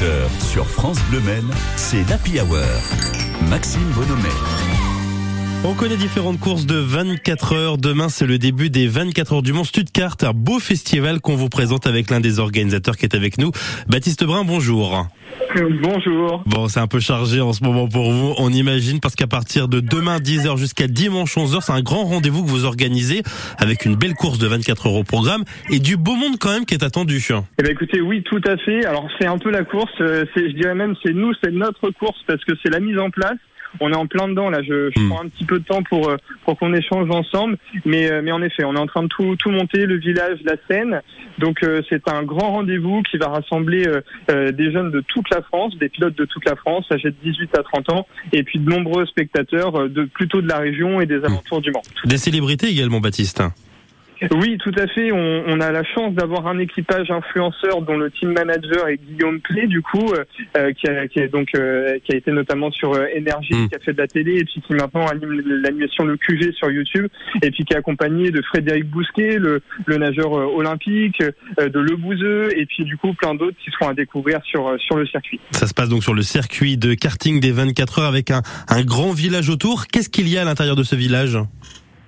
18h sur France Bleu Men, c'est l'Happy Hour. Maxime Bonhomet. On connaît différentes courses de 24 heures. Demain, c'est le début des 24 heures du Mont Stuttgart, un beau festival qu'on vous présente avec l'un des organisateurs qui est avec nous. Baptiste Brun, bonjour. Bonjour. Bon, c'est un peu chargé en ce moment pour vous, on imagine, parce qu'à partir de demain 10h jusqu'à dimanche 11h, c'est un grand rendez-vous que vous organisez avec une belle course de 24 heures au programme et du beau monde quand même qui est attendu. Eh ben écoutez, oui, tout à fait. Alors c'est un peu la course, euh, je dirais même c'est nous, c'est notre course parce que c'est la mise en place on est en plein dedans là. Je, je hmm. prends un petit peu de temps pour euh, pour qu'on échange ensemble, mais euh, mais en effet, on est en train de tout tout monter, le village, la scène. Donc euh, c'est un grand rendez-vous qui va rassembler des jeunes de toute la France, des pilotes de toute la France, âgés de 18 à 30 ans, et puis de nombreux spectateurs de plutôt de la région et des alentours du Mans. Des célébrités également, Baptiste. Oui, tout à fait. On, on a la chance d'avoir un équipage influenceur dont le team manager est Guillaume Plé, du coup, euh, euh qui, a, qui, a, donc euh, qui a été notamment sur euh, Énergie, mm. qui a fait de la télé, et puis qui maintenant anime l'animation Le QG sur YouTube, et puis qui est accompagné de Frédéric Bousquet, le, le nageur olympique, de Le Bouzeux, et puis du coup plein d'autres qui seront à découvrir sur sur le circuit. Ça se passe donc sur le circuit de karting des 24 heures avec un, un grand village autour. Qu'est-ce qu'il y a à l'intérieur de ce village?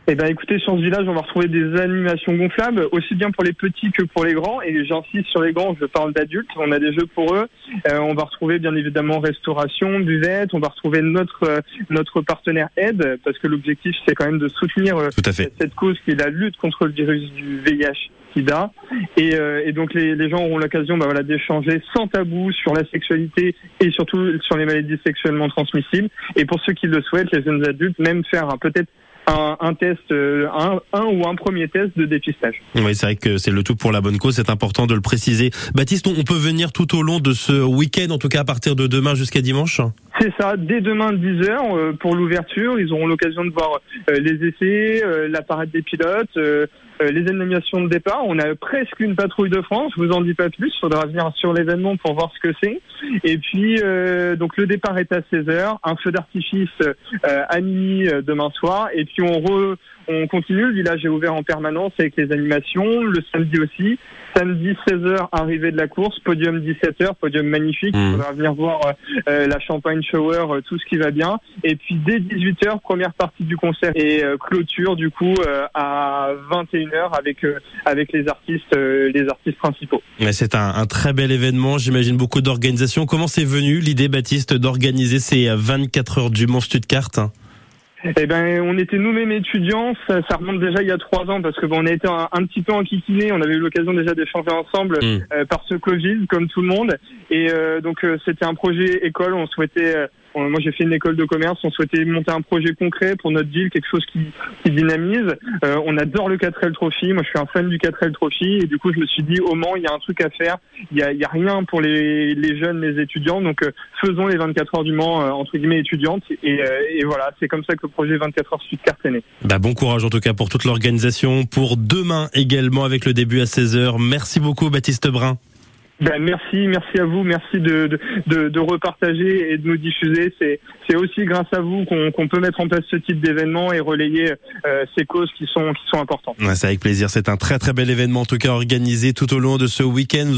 Eh ben, écoutez, sur ce village, on va retrouver des animations gonflables, aussi bien pour les petits que pour les grands. Et j'insiste sur les grands, je parle d'adultes. On a des jeux pour eux. Euh, on va retrouver bien évidemment restauration, buvette. On va retrouver notre euh, notre partenaire aide, parce que l'objectif c'est quand même de soutenir euh, cette cause qui est la lutte contre le virus du VIH. SIDA. Et, et donc les, les, gens auront l'occasion bah, voilà, d'échanger sans tabou sur la sexualité et surtout sur les maladies sexuellement transmissibles. Et pour ceux qui le souhaitent, les jeunes adultes, même faire peut-être un, un test, euh, un, un, ou un premier test de dépistage. Oui, c'est vrai que c'est le tout pour la bonne cause, c'est important de le préciser. Baptiste, on peut venir tout au long de ce week-end, en tout cas à partir de demain jusqu'à dimanche? C'est ça, dès demain 10h euh, pour l'ouverture, ils auront l'occasion de voir euh, les essais, la parade des pilotes, les animations de départ. On a presque une patrouille de France. Je vous en dis pas plus. Faudra venir sur l'événement pour voir ce que c'est. Et puis euh, donc le départ est à 16h. Un feu d'artifice euh, à minuit demain soir. Et puis on re on continue, le village est ouvert en permanence avec les animations, le samedi aussi. Samedi 16h, arrivée de la course, podium 17h, podium magnifique. On mmh. va venir voir euh, la champagne shower, euh, tout ce qui va bien. Et puis dès 18h, première partie du concert et euh, clôture du coup à 21h avec avec les artistes les artistes principaux. Mais c'est un, un, très bel événement, j'imagine beaucoup d'organisation. Comment c'est venu l'idée Baptiste d'organiser ces 24 heures du Mont Stuttgart eh ben, on était nous-mêmes étudiants. Ça, ça, remonte déjà il y a trois ans parce que bon, on a été un, petit peu enquiquinés. On avait eu l'occasion déjà d'échanger ensemble mmh. euh, par ce Covid, comme tout le monde. Et euh, donc, euh, c'était un projet école. On souhaitait moi, j'ai fait une école de commerce. On souhaitait monter un projet concret pour notre ville, quelque chose qui, dynamise. Euh, on adore le 4L Trophy. Moi, je suis un fan du 4L Trophy. Et du coup, je me suis dit, au Mans, il y a un truc à faire. Il y a, rien pour les, jeunes, les étudiants. Donc, euh, faisons les 24 heures du Mans, euh, entre guillemets, étudiantes. Et, voilà, c'est comme ça que le projet 24 heures Stuttgart est né. Bah, bon courage, en tout cas, pour toute l'organisation. Pour demain également, avec le début à 16h. Merci beaucoup, Baptiste Brun. Ben, merci, merci à vous, merci de, de, repartager et de nous diffuser. C'est, aussi grâce à vous qu'on, peut mettre en place ce type d'événement et relayer euh, ces causes qui sont, qui sont importantes. C'est avec plaisir. C'est un très très bel événement en tout cas organisé tout au long de ce week-end.